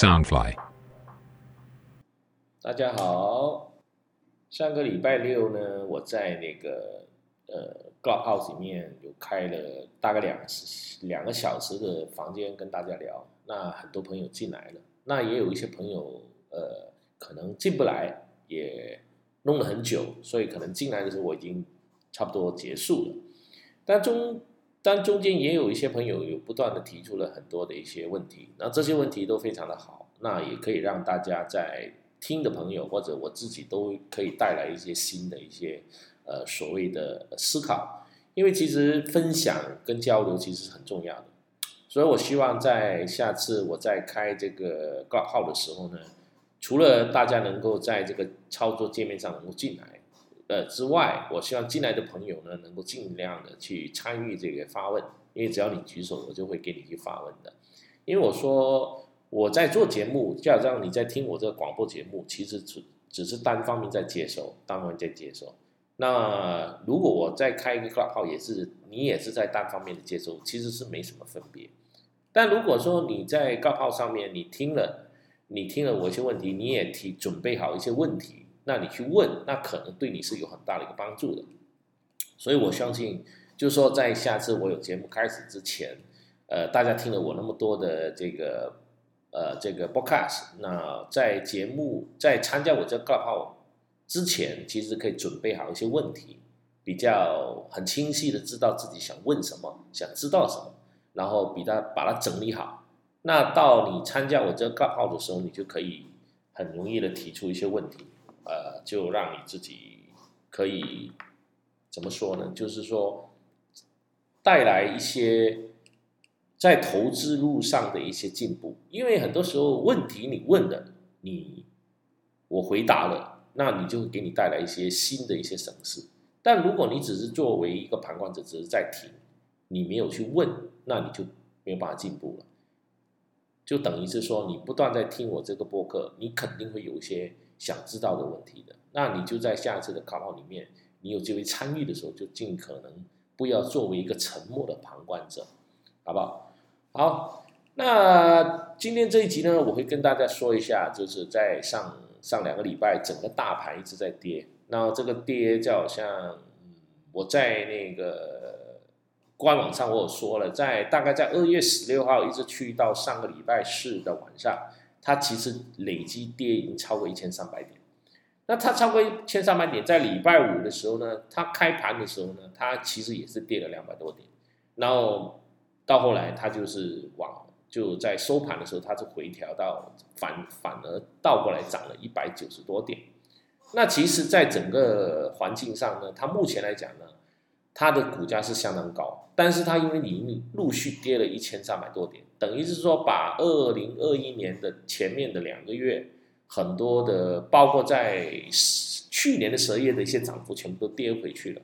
Soundfly。大家好，上个礼拜六呢，我在那个呃 Clubhouse 里面有开了大概两两个小时的房间跟大家聊，那很多朋友进来了，那也有一些朋友呃可能进不来，也弄了很久，所以可能进来的时候我已经差不多结束了，但中但中间也有一些朋友有不断的提出了很多的一些问题，那这些问题都非常的好，那也可以让大家在听的朋友或者我自己都可以带来一些新的一些呃所谓的思考，因为其实分享跟交流其实是很重要的，所以我希望在下次我在开这个挂号的时候呢，除了大家能够在这个操作界面上能够进来，呃之外，我希望进来的朋友呢能够尽量的去参与这个发问，因为只要你举手，我就会给你去发问的，因为我说。我在做节目，就好像你在听我这个广播节目，其实只只是单方面在接收，单方面在接收。那如果我再开一个 club 号，也是你也是在单方面的接收，其实是没什么分别。但如果说你在挂号上面，你听了，你听了我一些问题，你也提准备好一些问题，那你去问，那可能对你是有很大的一个帮助的。所以我相信，就是说在下次我有节目开始之前，呃，大家听了我那么多的这个。呃，这个 broadcast，那在节目在参加我这个号之前，其实可以准备好一些问题，比较很清晰的知道自己想问什么，想知道什么，然后比它把它整理好。那到你参加我这个号的时候，你就可以很容易的提出一些问题，就让你自己可以怎么说呢？就是说带来一些。在投资路上的一些进步，因为很多时候问题你问了，你我回答了，那你就给你带来一些新的一些审视。但如果你只是作为一个旁观者，只是在听，你没有去问，那你就没有办法进步了。就等于是说，你不断在听我这个播客，你肯定会有一些想知道的问题的。那你就在下次的考考里面，你有机会参与的时候，就尽可能不要作为一个沉默的旁观者，好不好？好，那今天这一集呢，我会跟大家说一下，就是在上上两个礼拜，整个大盘一直在跌。那这个跌就好像，我在那个官网上我有说了，在大概在二月十六号一直去到上个礼拜四的晚上，它其实累计跌已经超过一千三百点。那它超过一千三百点，在礼拜五的时候呢，它开盘的时候呢，它其实也是跌了两百多点，然后。到后来，它就是往就在收盘的时候，它是回调到反反而倒过来涨了一百九十多点。那其实，在整个环境上呢，它目前来讲呢，它的股价是相当高，但是它因为你陆续跌了一千三百多点，等于是说把二零二一年的前面的两个月很多的，包括在去年的十二月的一些涨幅，全部都跌回去了。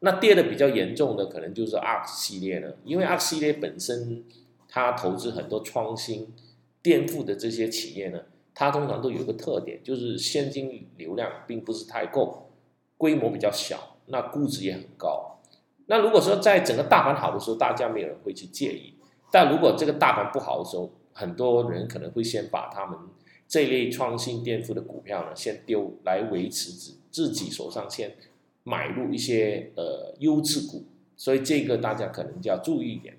那跌的比较严重的可能就是 ARK 系列了，因为 ARK 系列本身它投资很多创新、颠覆的这些企业呢，它通常都有一个特点，就是现金流量并不是太够，规模比较小，那估值也很高。那如果说在整个大盘好的时候，大家没有人会去介意；但如果这个大盘不好的时候，很多人可能会先把他们这类创新颠覆的股票呢，先丢来维持自自己手上先。买入一些呃优质股，所以这个大家可能就要注意一点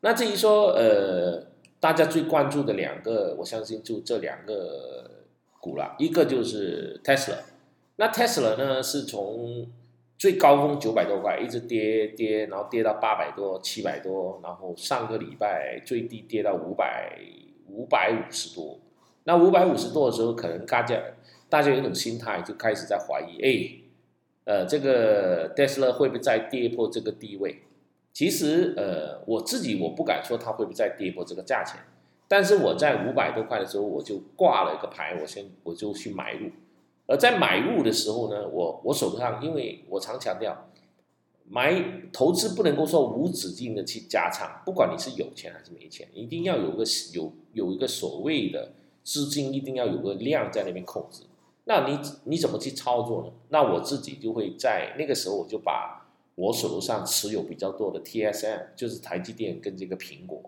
那至于说呃，大家最关注的两个，我相信就这两个股了，一个就是 Tesla。那 Tesla 呢，是从最高峰九百多块一直跌跌，然后跌到八百多、七百多，然后上个礼拜最低跌到五百五百五十多。那五百五十多的时候，可能大家。大家有一种心态，就开始在怀疑，哎，呃，这个 Tesla 会不会再跌破这个地位？其实，呃，我自己我不敢说它会不会再跌破这个价钱，但是我在五百多块的时候，我就挂了一个牌，我先我就去买入。而在买入的时候呢，我我手上，因为我常强调，买投资不能够说无止境的去加仓，不管你是有钱还是没钱，一定要有个有有一个所谓的资金，一定要有个量在那边控制。那你你怎么去操作呢？那我自己就会在那个时候，我就把我手头上持有比较多的 TSM，就是台积电跟这个苹果，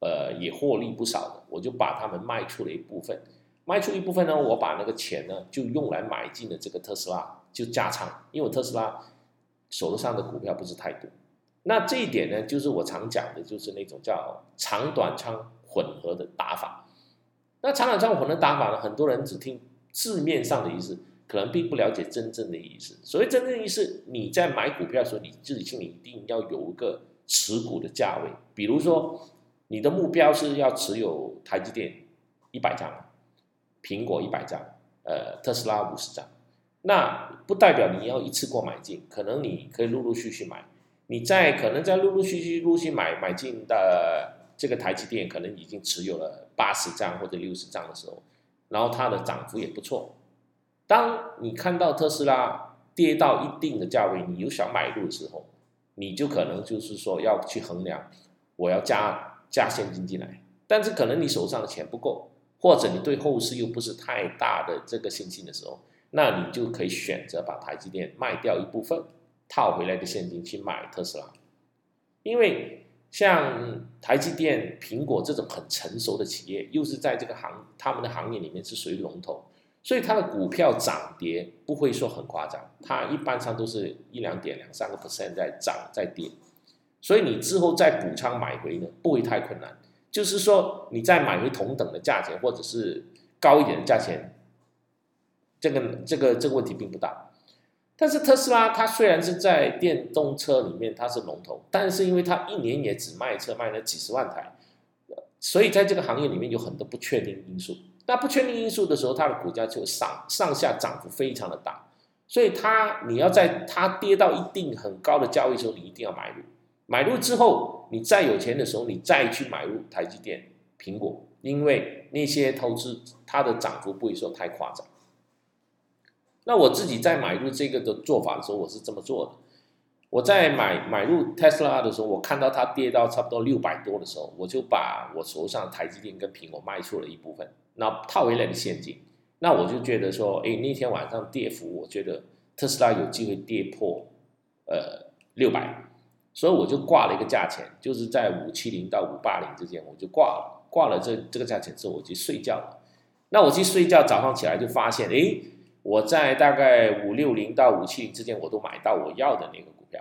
呃，也获利不少的，我就把它们卖出了一部分，卖出一部分呢，我把那个钱呢就用来买进了这个特斯拉，就加仓，因为特斯拉手头上的股票不是太多。那这一点呢，就是我常讲的，就是那种叫长短仓混合的打法。那长短仓混合打法呢，很多人只听字面上的意思，可能并不了解真正的意思。所谓真正的意思，你在买股票的时候，你自己心里一定要有一个持股的价位。比如说，你的目标是要持有台积电一百张，苹果一百张，呃，特斯拉五十张。那不代表你要一次过买进，可能你可以陆陆续续买。你在可能在陆陆续续陆续买买进的这个台积电，可能已经持有了八十张或者六十张的时候，然后它的涨幅也不错。当你看到特斯拉跌到一定的价位，你又想买入的时候，你就可能就是说要去衡量，我要加加现金进来，但是可能你手上的钱不够，或者你对后市又不是太大的这个信心的时候，那你就可以选择把台积电卖掉一部分。套回来的现金去买特斯拉，因为像台积电、苹果这种很成熟的企业，又是在这个行他们的行业里面是属于龙头，所以它的股票涨跌不会说很夸张，它一般上都是一两点、两三个 percent 在涨在跌，所以你之后再补仓买回呢，不会太困难。就是说，你再买回同等的价钱，或者是高一点的价钱，这个这个这个问题并不大。但是特斯拉它虽然是在电动车里面它是龙头，但是因为它一年也只卖车卖了几十万台，所以在这个行业里面有很多不确定因素。那不确定因素的时候，它的股价就上上下涨幅非常的大。所以它你要在它跌到一定很高的价位时候，你一定要买入。买入之后，你再有钱的时候，你再去买入台积电、苹果，因为那些投资它的涨幅不会说太夸张。那我自己在买入这个的做法的时候，我是这么做的。我在买买入特斯拉的时候，我看到它跌到差不多六百多的时候，我就把我手上台积电跟苹果卖出了一部分，那套回来的现金。那我就觉得说，哎，那天晚上跌幅，我觉得特斯拉有机会跌破呃六百，所以我就挂了一个价钱，就是在五七零到五八零之间，我就挂了。挂了这这个价钱之后，我去睡觉了。那我去睡觉，早上起来就发现，哎。我在大概五六零到五七零之间，我都买到我要的那个股票，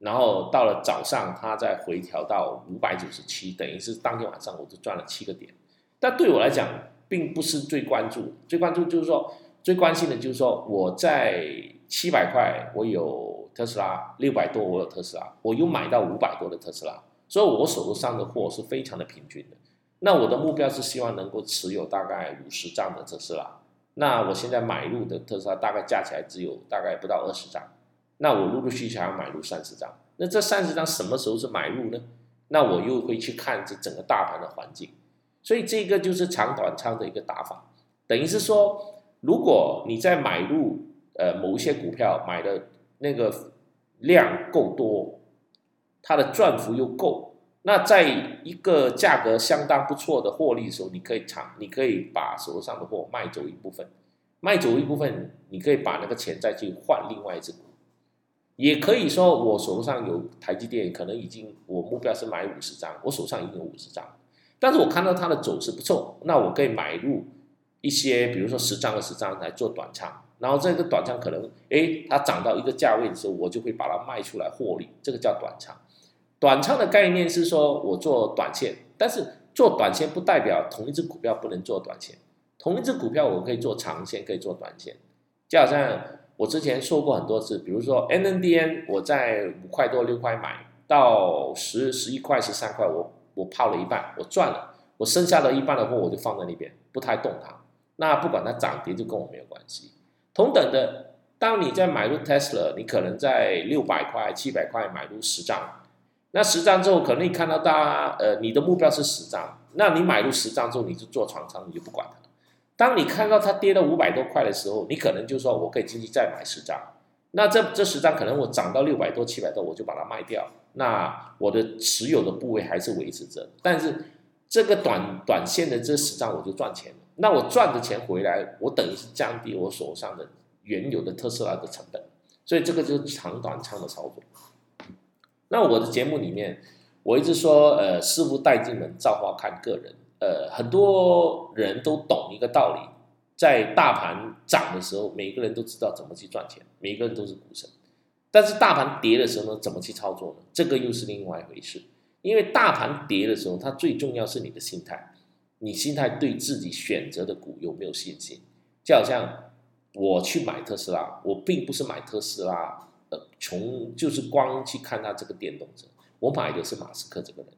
然后到了早上，它再回调到五百九十七，等于是当天晚上我就赚了七个点。但对我来讲，并不是最关注，最关注就是说，最关心的就是说，我在七百块我有特斯拉，六百多我有特斯拉，我又买到五百多的特斯拉，所以我手头上的货是非常的平均的。那我的目标是希望能够持有大概五十张的特斯拉。那我现在买入的特斯拉大概加起来只有大概不到二十张，那我陆陆续续还要买入三十张。那这三十张什么时候是买入呢？那我又会去看这整个大盘的环境，所以这个就是长短仓的一个打法。等于是说，如果你在买入呃某一些股票买的那个量够多，它的赚幅又够。那在一个价格相当不错的获利的时候，你可以长，你可以把手头上的货卖走一部分，卖走一部分，你可以把那个钱再去换另外一只股，也可以说我手头上有台积电，可能已经我目标是买五十张，我手上已经有五十张，但是我看到它的走势不错，那我可以买入一些，比如说十张二十张来做短仓，然后这个短仓可能，哎，它涨到一个价位的时候，我就会把它卖出来获利，这个叫短仓。短仓的概念是说，我做短线，但是做短线不代表同一只股票不能做短线，同一只股票我可以做长线，可以做短线。就好像我之前说过很多次，比如说 N N D N，我在五块多六块买到十十一块十三块，我我抛了一半，我赚了，我剩下的一半的货我就放在那边，不太动它。那不管它涨跌就跟我没有关系。同等的，当你在买入 Tesla，你可能在六百块七百块买入十张。那十张之后，可能你看到大，呃，你的目标是十张，那你买入十张之后，你就做长仓，你就不管它。当你看到它跌到五百多块的时候，你可能就说，我可以进去再买十张。那这这十张可能我涨到六百多、七百多，我就把它卖掉。那我的持有的部位还是维持着，但是这个短短线的这十张我就赚钱了。那我赚的钱回来，我等于是降低我手上的原有的特斯拉的成本，所以这个就是长短仓的操作。那我的节目里面，我一直说，呃，师傅带进门，造化看个人。呃，很多人都懂一个道理，在大盘涨的时候，每个人都知道怎么去赚钱，每个人都是股神。但是大盘跌的时候呢，怎么去操作呢？这个又是另外一回事。因为大盘跌的时候，它最重要是你的心态，你心态对自己选择的股有没有信心？就好像我去买特斯拉，我并不是买特斯拉，呃，从就是光去看它这个电动车，我买的是马斯克这个人。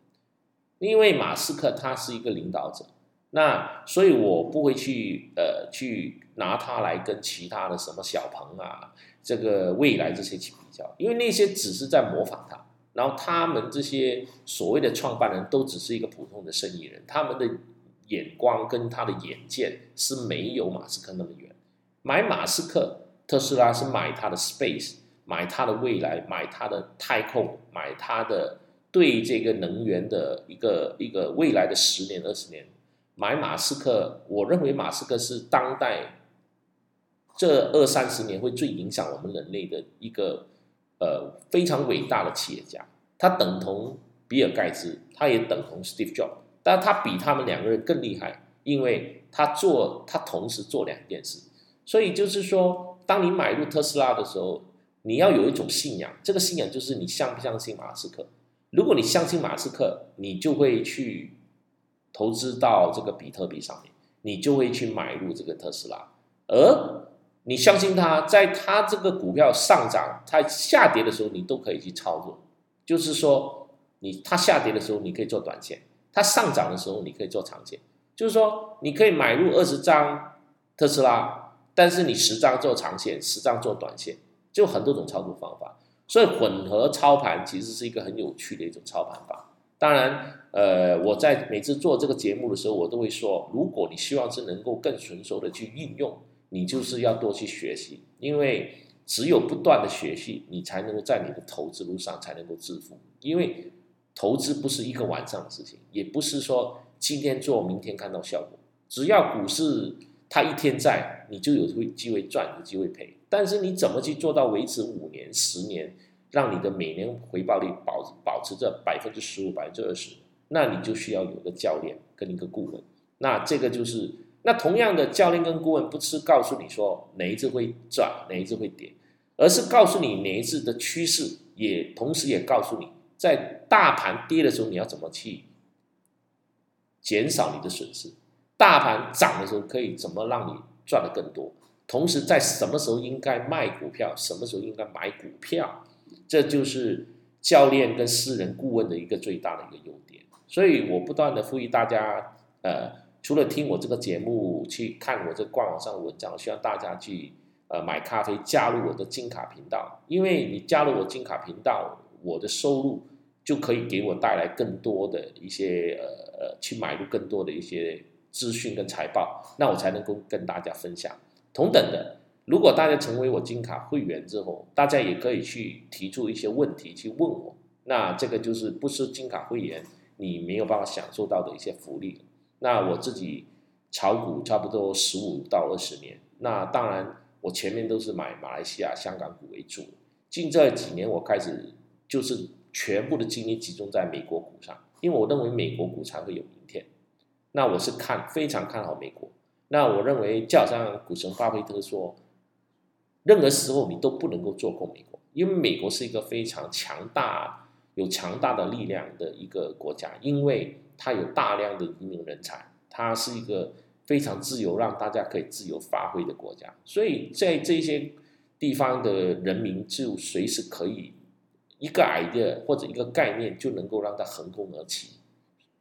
因为马斯克他是一个领导者，那所以我不会去呃去拿他来跟其他的什么小鹏啊，这个未来这些去比较，因为那些只是在模仿他，然后他们这些所谓的创办人都只是一个普通的生意人，他们的眼光跟他的眼界是没有马斯克那么远。买马斯克特斯拉是买他的 space，买他的未来，买他的太空，买他的。对这个能源的一个一个未来的十年二十年，买马斯克，我认为马斯克是当代这二三十年会最影响我们人类的一个呃非常伟大的企业家。他等同比尔盖茨，他也等同 Steve Jobs，但他比他们两个人更厉害，因为他做他同时做两件事。所以就是说，当你买入特斯拉的时候，你要有一种信仰，这个信仰就是你相不相信马斯克。如果你相信马斯克，你就会去投资到这个比特币上面，你就会去买入这个特斯拉。而你相信他，在他这个股票上涨、它下跌的时候，你都可以去操作。就是说，你它下跌的时候，你可以做短线；它上涨的时候，你可以做长线。就是说，你可以买入二十张特斯拉，但是你十张做长线，十张做短线，就很多种操作方法。所以混合操盘其实是一个很有趣的一种操盘法。当然，呃，我在每次做这个节目的时候，我都会说，如果你希望是能够更纯熟的去运用，你就是要多去学习，因为只有不断的学习，你才能够在你的投资路上才能够致富。因为投资不是一个晚上的事情，也不是说今天做明天看到效果。只要股市它一天在，你就有会机会赚，有机会赔。但是你怎么去做到维持五年、十年，让你的每年回报率保保持着百分之十五、百分之二十？那你就需要有个教练跟一个顾问。那这个就是那同样的教练跟顾问不是告诉你说哪一只会涨，哪一只会跌，而是告诉你哪一只的趋势，也同时也告诉你在大盘跌的时候你要怎么去减少你的损失，大盘涨的时候可以怎么让你赚的更多。同时，在什么时候应该卖股票，什么时候应该买股票，这就是教练跟私人顾问的一个最大的一个优点。所以我不断的呼吁大家，呃，除了听我这个节目，去看我这官网上的文章，希望大家去呃买咖啡，加入我的金卡频道。因为你加入我金卡频道，我的收入就可以给我带来更多的一些呃呃，去买入更多的一些资讯跟财报，那我才能够跟大家分享。同等的，如果大家成为我金卡会员之后，大家也可以去提出一些问题去问我。那这个就是不是金卡会员，你没有办法享受到的一些福利。那我自己炒股差不多十五到二十年，那当然我前面都是买马来西亚、香港股为主。近这几年我开始就是全部的精力集中在美国股上，因为我认为美国股才会有明天。那我是看非常看好美国。那我认为，就好像股神巴菲特说，任何时候你都不能够做空美国，因为美国是一个非常强大、有强大的力量的一个国家，因为它有大量的移民人才，它是一个非常自由，让大家可以自由发挥的国家。所以在这些地方的人民就随时可以一个 idea 或者一个概念就能够让它横空而起，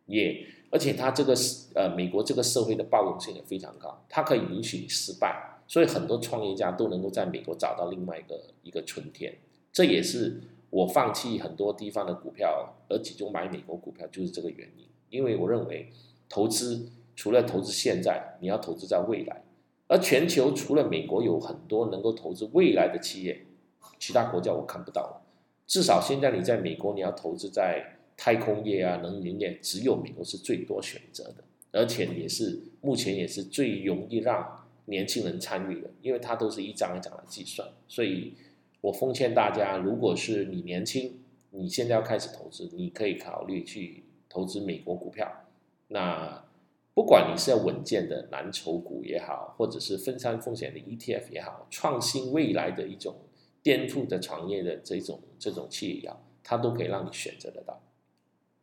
也。而且它这个是呃，美国这个社会的包容性也非常高，它可以允许失败，所以很多创业家都能够在美国找到另外一个一个春天。这也是我放弃很多地方的股票而集中买美国股票，就是这个原因。因为我认为投资除了投资现在，你要投资在未来。而全球除了美国有很多能够投资未来的企业，其他国家我看不到了。至少现在你在美国，你要投资在。太空业啊，能源业，只有美国是最多选择的，而且也是目前也是最容易让年轻人参与的，因为它都是一张一张的计算。所以我奉劝大家，如果是你年轻，你现在要开始投资，你可以考虑去投资美国股票。那不管你是要稳健的蓝筹股也好，或者是分散风险的 ETF 也好，创新未来的一种颠覆的创业的这种这种企业也好，它都可以让你选择得到。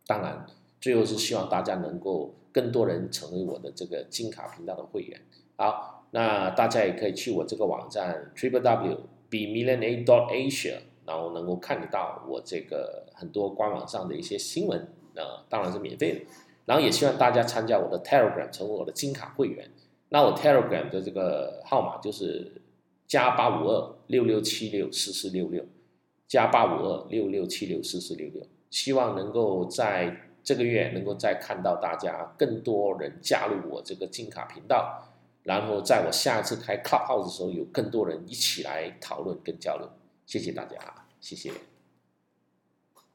当然，最后是希望大家能够更多人成为我的这个金卡频道的会员。好，那大家也可以去我这个网站 triple w b million a dot asia，然后能够看得到我这个很多官网上的一些新闻，呃，当然是免费的。然后也希望大家参加我的 Telegram，成为我的金卡会员。那我 Telegram 的这个号码就是加八五二六六七六四四六六，加八五二六六七六四四六六。希望能够在这个月能够再看到大家更多人加入我这个金卡频道，然后在我下一次开 Clubhouse 的时候，有更多人一起来讨论跟交流。谢谢大家，谢谢。